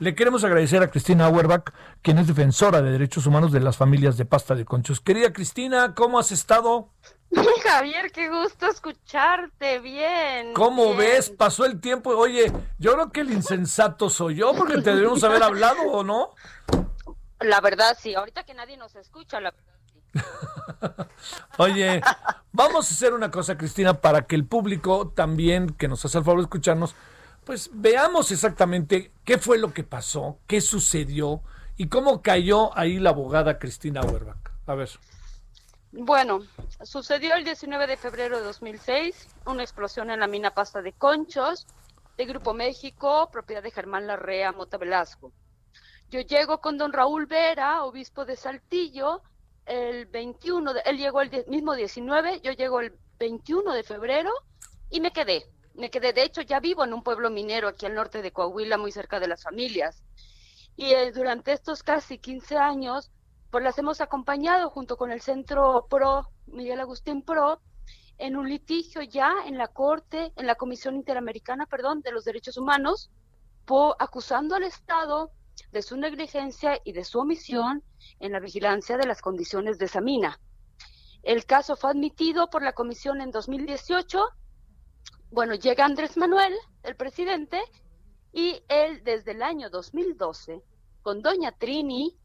Le queremos agradecer a Cristina Auerbach, quien es defensora de derechos humanos de las familias de pasta de conchos. Querida Cristina, ¿cómo has estado? Javier, qué gusto escucharte, bien. ¿Cómo bien. ves? Pasó el tiempo. Oye, yo creo que el insensato soy yo, porque te debemos haber hablado, ¿o no? La verdad, sí, ahorita que nadie nos escucha, la verdad. sí. Oye, vamos a hacer una cosa, Cristina, para que el público también, que nos hace el favor de escucharnos, pues veamos exactamente qué fue lo que pasó, qué sucedió y cómo cayó ahí la abogada Cristina Auerbach. A ver. Bueno, sucedió el 19 de febrero de 2006, una explosión en la mina Pasta de Conchos de Grupo México, propiedad de Germán Larrea Mota Velasco. Yo llego con don Raúl Vera, obispo de Saltillo, el 21, de- él llegó el mismo 19, yo llego el 21 de febrero y me quedé. Me quedé, de hecho, ya vivo en un pueblo minero aquí al norte de Coahuila, muy cerca de las familias. Y eh, durante estos casi 15 años, pues las hemos acompañado junto con el Centro PRO, Miguel Agustín PRO, en un litigio ya en la Corte, en la Comisión Interamericana, perdón, de los Derechos Humanos, po- acusando al Estado de su negligencia y de su omisión en la vigilancia de las condiciones de esa mina. El caso fue admitido por la comisión en 2018. Bueno, llega Andrés Manuel, el presidente, y él desde el año 2012, con doña Trini,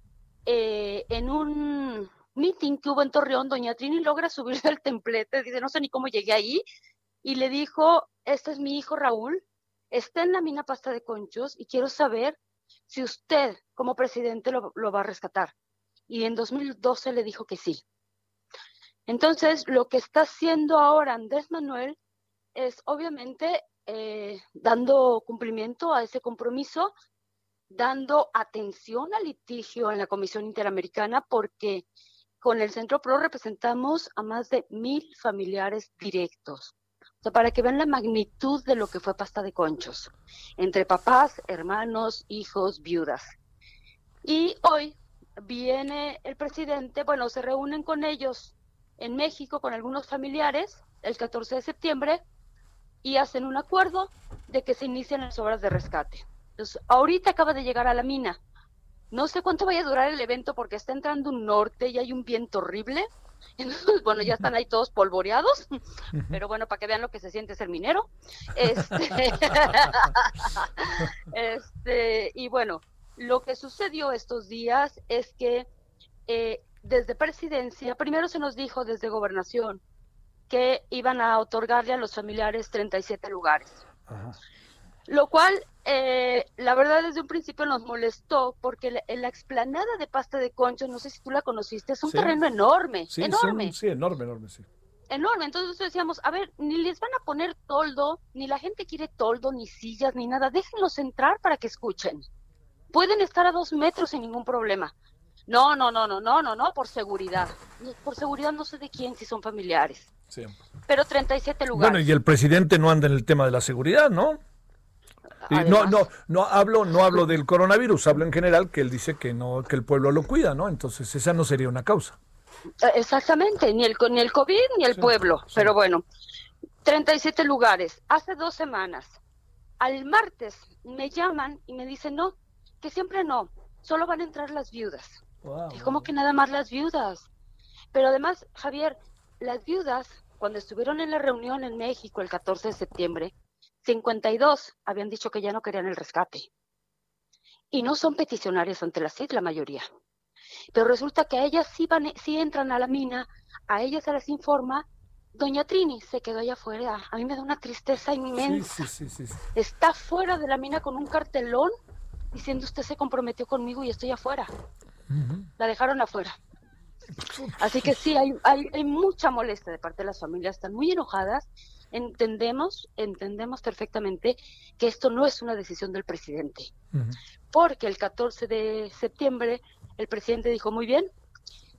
eh, en un meeting que hubo en Torreón, doña Trini logra subirse al templete, dice, no sé ni cómo llegué ahí, y le dijo, este es mi hijo Raúl, está en la mina pasta de conchos y quiero saber si usted como presidente lo, lo va a rescatar. Y en 2012 le dijo que sí. Entonces, lo que está haciendo ahora Andrés Manuel es obviamente eh, dando cumplimiento a ese compromiso, dando atención al litigio en la Comisión Interamericana, porque con el Centro PRO representamos a más de mil familiares directos. O sea, para que vean la magnitud de lo que fue pasta de conchos, entre papás, hermanos, hijos, viudas. Y hoy viene el presidente, bueno, se reúnen con ellos en México, con algunos familiares, el 14 de septiembre, y hacen un acuerdo de que se inician las obras de rescate. Entonces, ahorita acaba de llegar a la mina. No sé cuánto vaya a durar el evento porque está entrando un norte y hay un viento horrible. Entonces, bueno, ya están ahí todos polvoreados, pero bueno, para que vean lo que se siente ser minero. Este, este, y bueno, lo que sucedió estos días es que eh, desde presidencia, primero se nos dijo desde gobernación que iban a otorgarle a los familiares 37 lugares. Lo cual, eh, la verdad, desde un principio nos molestó porque la, en la explanada de pasta de conchos, no sé si tú la conociste, es un Sí. terreno enorme, Sí, enorme, son- sí, enorme, enorme, sí. enorme. Entonces decíamos, a ver, ni les van a poner toldo, ni la gente quiere toldo, ni sillas, ni nada, déjenlos entrar para que escuchen. Pueden estar a dos metros sin ningún problema. No, no, no, no, no, no, no, por seguridad. Por seguridad no sé de quién, si son familiares. Siempre. Pero 37 lugares. Bueno, y el presidente no anda en el tema de la seguridad, ¿no? Y no, no, no hablo, no hablo del coronavirus, hablo en general que él dice que no, que el pueblo lo cuida, ¿no? Entonces esa no sería una causa. Eh, Exactamente, ni el, co- ni el COVID ni el Sí, pueblo. sí. Pero bueno, 37 lugares. Hace dos semanas, al martes, me llaman y me dicen, no, que siempre no, solo van a entrar las viudas. Y como que nada más las viudas. Pero además, Javier, las viudas, cuando estuvieron en la reunión en México el 14 de septiembre, 52 habían dicho que ya no querían el rescate. Y no son peticionarias ante la CID la mayoría. Pero resulta que a ellas sí, van, sí entran a la mina, a ellas se les informa. Doña Trini se quedó allá afuera. A mí me da una tristeza inmensa. sí, sí, sí, sí. Está fuera de la mina con un cartelón diciendo usted se comprometió conmigo y estoy afuera. La dejaron afuera. Así que sí, hay, hay, hay mucha molestia de parte de las familias, están muy enojadas. entendemos, entendemos perfectamente que esto no es una decisión del presidente, porque el 14 de septiembre el presidente dijo, muy bien,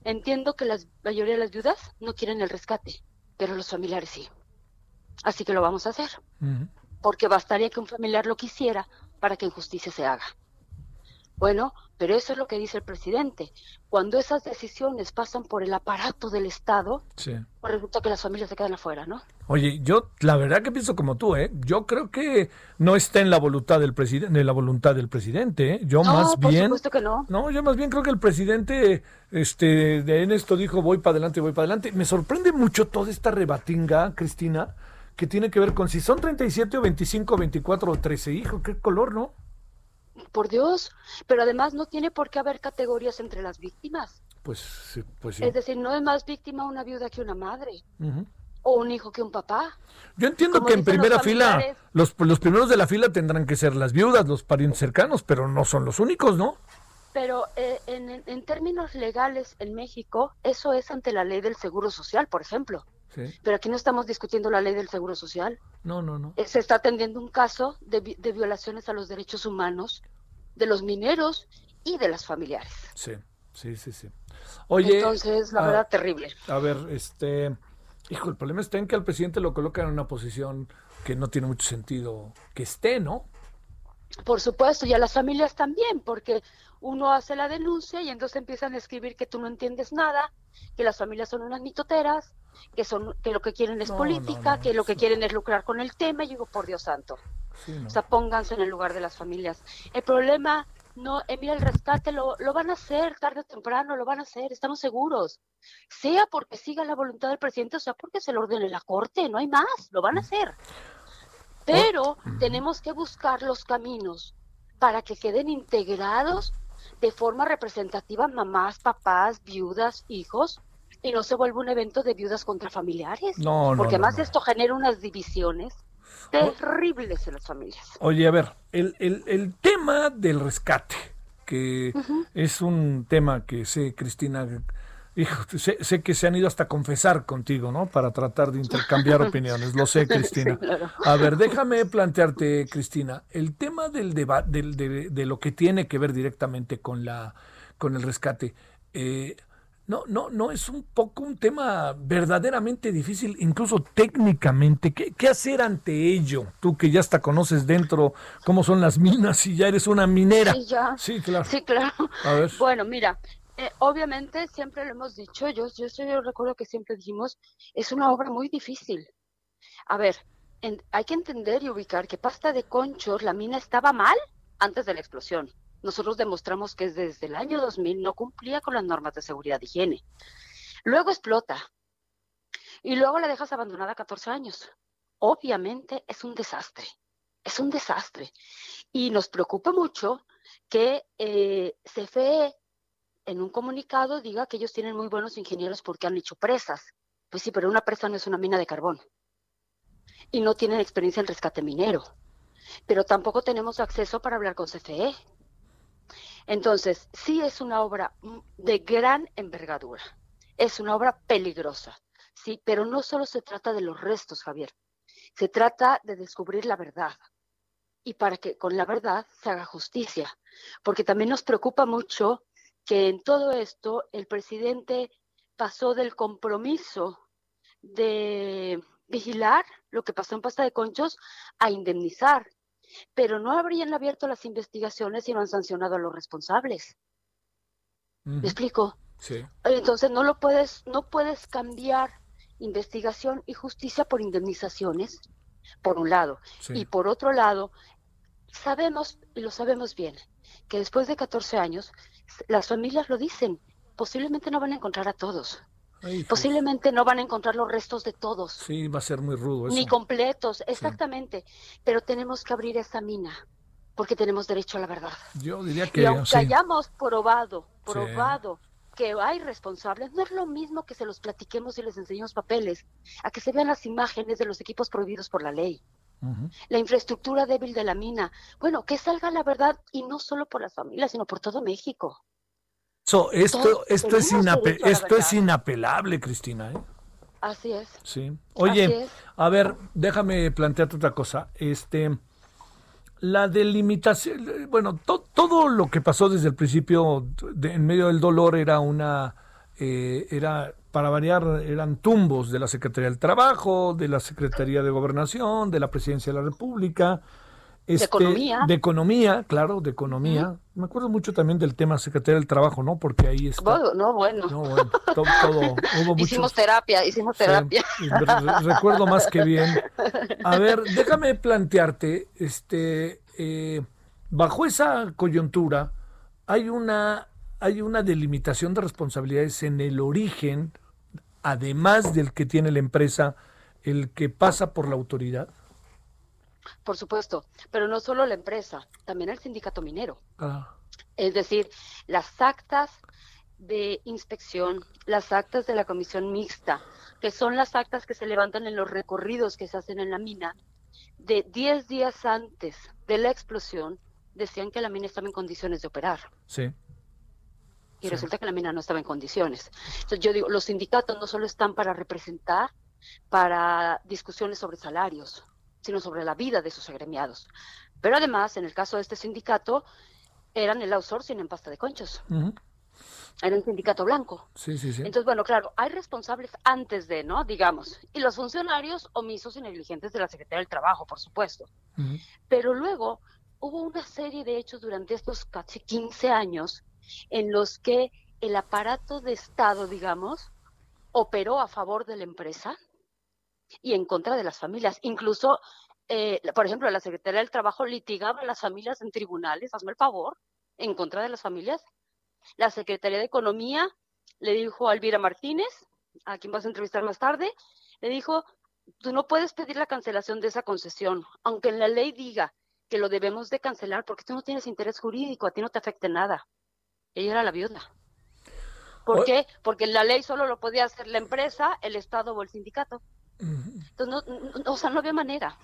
entiendo que la mayoría de las viudas no quieren el rescate, pero los familiares sí. Así que lo vamos a hacer, porque bastaría que un familiar lo quisiera para que injusticia se haga. Bueno, pero eso es lo que dice el presidente. Cuando esas decisiones pasan por el aparato del Estado, Sí. pues resulta que las familias se quedan afuera, ¿no? Oye, yo la verdad que pienso como tú, ¿eh? Yo creo que no está en la voluntad del presidente, en la voluntad del presidente, ¿eh? Yo No, más por bien supuesto que no. No, yo más bien creo que el presidente este de en esto dijo voy para adelante, voy para adelante. Me sorprende mucho toda esta rebatinga, Cristina, que tiene que ver con si son 37 o 25, 24 o 13. Hijo, qué color, ¿no? Por Dios. Pero además no tiene por qué haber categorías entre las víctimas. Pues sí, pues sí. Es decir, no es más víctima una viuda que una madre o un hijo que un papá. Yo entiendo Como que en los primera fila los, los primeros de la fila tendrán que ser las viudas, los parientes cercanos, pero no son los únicos, ¿no? Pero eh, en- en términos legales en México, eso es ante la ley del Seguro Social, por ejemplo. Sí. Pero aquí no estamos discutiendo la ley del Seguro Social. No, no, no. Eh, Se está atendiendo un caso de, de violaciones a los derechos humanos de los mineros y de las familiares. Sí, sí, sí, sí. Oye, Entonces, la ah, verdad, terrible. A ver, este, hijo, el problema está en que al presidente lo colocan en una posición que no tiene mucho sentido que esté, ¿no? Por supuesto, y a las familias también, porque uno hace la denuncia y entonces empiezan a escribir que tú no entiendes nada, que las familias son unas mitoteras, que son que lo que quieren es No, política, no, no, que lo que quieren es lucrar con el tema, y digo, por Dios santo. O sea, pónganse en el lugar de las familias. El problema, no, eh, mira, el rescate lo, lo van a hacer tarde o temprano, lo van a hacer, estamos seguros. Sea porque siga la voluntad del presidente, o sea porque se lo ordene la corte, no hay más, lo van a hacer. Pero tenemos que buscar los caminos para que queden integrados de forma representativa mamás, papás, viudas, hijos, y no se vuelva un evento de viudas contra familiares. No, no, porque no, además no. esto genera unas divisiones terribles en las familias. Oye, a ver, el, el, el tema del rescate, que es un tema que sé, Cristina, hijo, sé, sé que se han ido hasta a confesar contigo, ¿no? Para tratar de intercambiar opiniones, lo sé, Cristina. A ver, déjame plantearte, Cristina, el tema del debate, del, de, de lo que tiene que ver directamente con la, con el rescate. eh, no, no, no es un poco un tema verdaderamente difícil, incluso técnicamente. ¿Qué, qué hacer ante ello? Tú que ya hasta conoces dentro cómo son las minas y ya eres una minera. Sí, ya. Sí, claro. Sí, claro. A ver. Bueno, mira, eh, obviamente siempre lo hemos dicho, yo, yo, yo recuerdo que siempre dijimos, es una obra muy difícil. A ver, en- hay que entender y ubicar que Pasta de Conchos, la mina estaba mal antes de la explosión. Nosotros demostramos que desde el año 2000 no cumplía con las normas de seguridad y higiene. Luego explota y luego la dejas abandonada 14 años. Obviamente es un desastre, es un desastre. Y nos preocupa mucho que eh, CFE en un comunicado diga que ellos tienen muy buenos ingenieros porque han hecho presas. Pues sí, pero una presa no es una mina de carbón. Y no tienen experiencia en rescate minero. Pero tampoco tenemos acceso para hablar con CFE. Entonces, sí es una obra de gran envergadura. Es una obra peligrosa. Sí, pero no solo se trata de los restos, Javier. Se trata de descubrir la verdad y para que con la verdad se haga justicia. Porque también nos preocupa mucho que en todo esto el presidente pasó del compromiso de vigilar lo que pasó en Pasta de Conchos a indemnizar, pero no habrían abierto las investigaciones y no han sancionado a los responsables. ¿Me explico? Sí. Entonces no lo puedes, no puedes cambiar investigación y justicia por indemnizaciones, por un lado. Sí. Y por otro lado, sabemos, y lo sabemos bien, que después de 14 años, las familias lo dicen, posiblemente no van a encontrar a todos, Ay, posiblemente no van a encontrar los restos de todos, Sí, va a ser muy rudo eso. ni completos, exactamente, pero tenemos que abrir esa mina, porque tenemos derecho a la verdad. Yo diría Y que aunque sí. hayamos probado, probado que hay responsables, no es lo mismo que se los platiquemos y les enseñemos papeles, a que se vean las imágenes de los equipos prohibidos por la ley, La infraestructura débil de la mina. Bueno, que salga la verdad y no solo por las familias, sino por todo México. So, esto, Todos esto, es inape- esto es inapelable, Cristina. ¿eh? Así es. Sí. Oye, es. a ver, déjame plantearte otra cosa. Este, la delimitación, bueno, to- todo lo que pasó desde el principio, de- en medio del dolor, era una, eh, era, para variar, eran tumbos de la Secretaría del Trabajo, de la Secretaría de Gobernación, de la Presidencia de la República. este, Economía. De economía, claro, de economía. Me acuerdo mucho también del tema Secretaría del Trabajo, ¿no? Porque ahí está. Bueno, no, bueno. No, bueno, to- todo, hubo mucho. hicimos terapia, hicimos terapia. recuerdo más que bien. A ver, déjame plantearte, este, eh, bajo esa coyuntura, hay una, hay una delimitación de responsabilidades en el origen, además del que tiene la empresa, el que pasa por la autoridad. Por supuesto, pero no solo la empresa, también el sindicato minero. Ah, Es decir, las actas de inspección, las actas de la comisión mixta, que son las actas que se levantan en los recorridos que se hacen en la mina, de 10 días antes de la explosión, decían que la mina estaba en condiciones de operar. sí. Y Sí. resulta que la mina no estaba en condiciones. Entonces yo digo, los sindicatos no solo están para representar, para discusiones sobre salarios, sino sobre la vida de sus agremiados. Pero además, en el caso de este sindicato, eran el outsourcing en pasta de conchos. Ujú. Era un sindicato blanco. Sí, sí, sí. Entonces, bueno, claro, hay responsables antes de, ¿no? Digamos. Y los funcionarios omisos y negligentes de la Secretaría del Trabajo, por supuesto. Pero luego hubo una serie de hechos durante estos casi 15 años en los que el aparato de Estado, digamos, operó a favor de la empresa y en contra de las familias. Incluso, eh, por ejemplo, la Secretaría del Trabajo litigaba a las familias en tribunales, hazme el favor, en contra de las familias. La Secretaría de Economía le dijo a Elvira Martínez, a quien vas a entrevistar más tarde, le dijo, tú no puedes pedir la cancelación de esa concesión, aunque en la ley diga que lo debemos de cancelar porque tú no tienes interés jurídico, a ti no te afecta nada. Ella era la viuda. ¿Por qué? Porque la ley solo lo podía hacer la empresa, el Estado o el sindicato. Entonces, no, no- o sea, no había manera.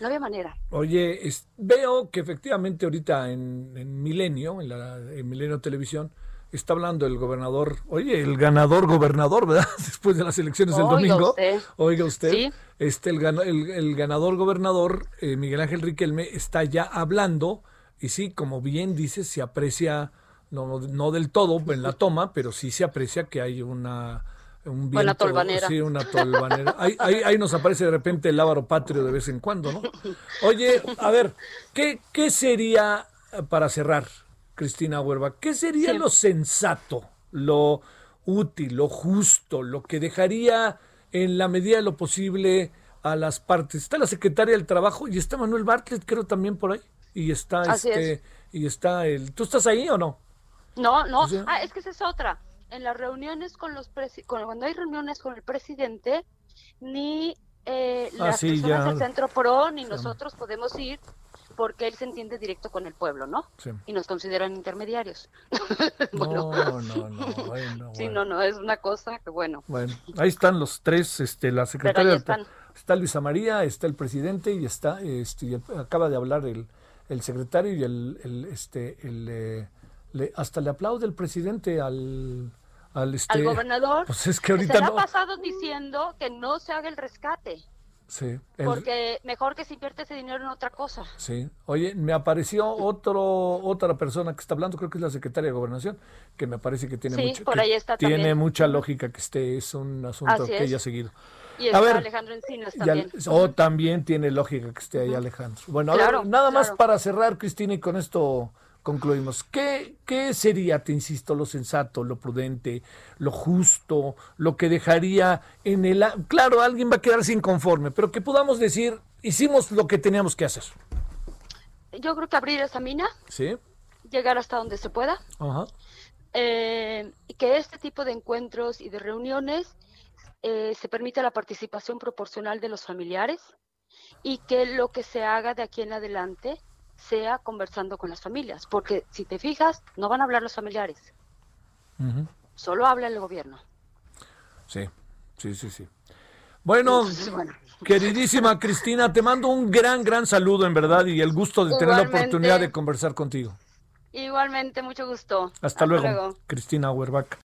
No había manera. Oye, es- veo que efectivamente ahorita en, en Milenio, en, la, en Milenio Televisión, está hablando el gobernador, oye, el ganador gobernador, ¿verdad? Después de las elecciones del domingo. usted. Oiga usted. Sí. Este, el, el- el ganador gobernador, eh, Miguel Ángel Riquelme, está ya hablando y sí, como bien dices, se aprecia, no, no del todo en la toma, pero sí se aprecia que hay una... Un viento, tolvanera. Sí, una tolvanera. Ahí, ahí, ahí nos aparece de repente el lábaro patrio de vez en cuando, ¿no? Oye, a ver, ¿qué, qué sería, para cerrar, Cristina Huerva, qué sería Sí. lo sensato, lo útil, lo justo, lo que dejaría en la medida de lo posible a las partes? Está la secretaria del Trabajo y está Manuel Bartlett, creo también por ahí. Y está Así este, es. y está el. ¿Tú estás ahí o no? No, no. Sí. Ah, es que esa es otra. En las reuniones con los presi- con- cuando hay reuniones con el presidente, ni eh, Ah, las sí, personas ya. del Centro Pro ni Sí. nosotros podemos ir porque él se entiende directo con el pueblo, ¿no? Sí. Y nos consideran intermediarios. No, no, no. ay, no, Sí, bueno. no, no, es una cosa que bueno. Bueno, ahí están los tres, este, la ahí secretaria, están. está Luisa María, está el presidente y está, este, y acaba de hablar el, el secretario y el, el, este, el, eh, le- hasta le aplaude el presidente al, al, este, Al gobernador Pues es que se ahorita le ha no. pasado diciendo que no se haga el rescate, Sí, el- porque mejor que se invierte ese dinero en otra cosa. Sí, oye, me apareció otro otra persona que está hablando, creo que es la secretaria de Gobernación, que me parece que tiene Sí, mucha, por ahí está tiene también. mucha lógica que esté es un asunto Así que es. ella ha seguido. Y A está ver, Alejandro Encinas también. o también tiene lógica que esté ahí Alejandro. Bueno, a Claro, ver, nada más claro. para cerrar, Cristina, y con esto concluimos. ¿Qué, ¿Qué sería, te insisto, lo sensato, lo prudente, lo justo, lo que dejaría en el... Claro, alguien va a quedarse inconforme, pero que podamos decir, hicimos lo que teníamos que hacer. Yo creo que abrir esa mina, ¿Sí? llegar hasta donde se pueda, Ajá. eh, que este tipo de encuentros y de reuniones eh, se permita la participación proporcional de los familiares y que lo que se haga de aquí en adelante sea conversando con las familias, porque si te fijas, no van a hablar los familiares, solo habla el gobierno. Sí, sí, sí, sí. Bueno, Entonces, bueno. queridísima Cristina, te mando un gran, gran saludo en verdad y el gusto de tener la oportunidad de conversar contigo. Igualmente, mucho gusto. Hasta, luego, Cristina Auerbach.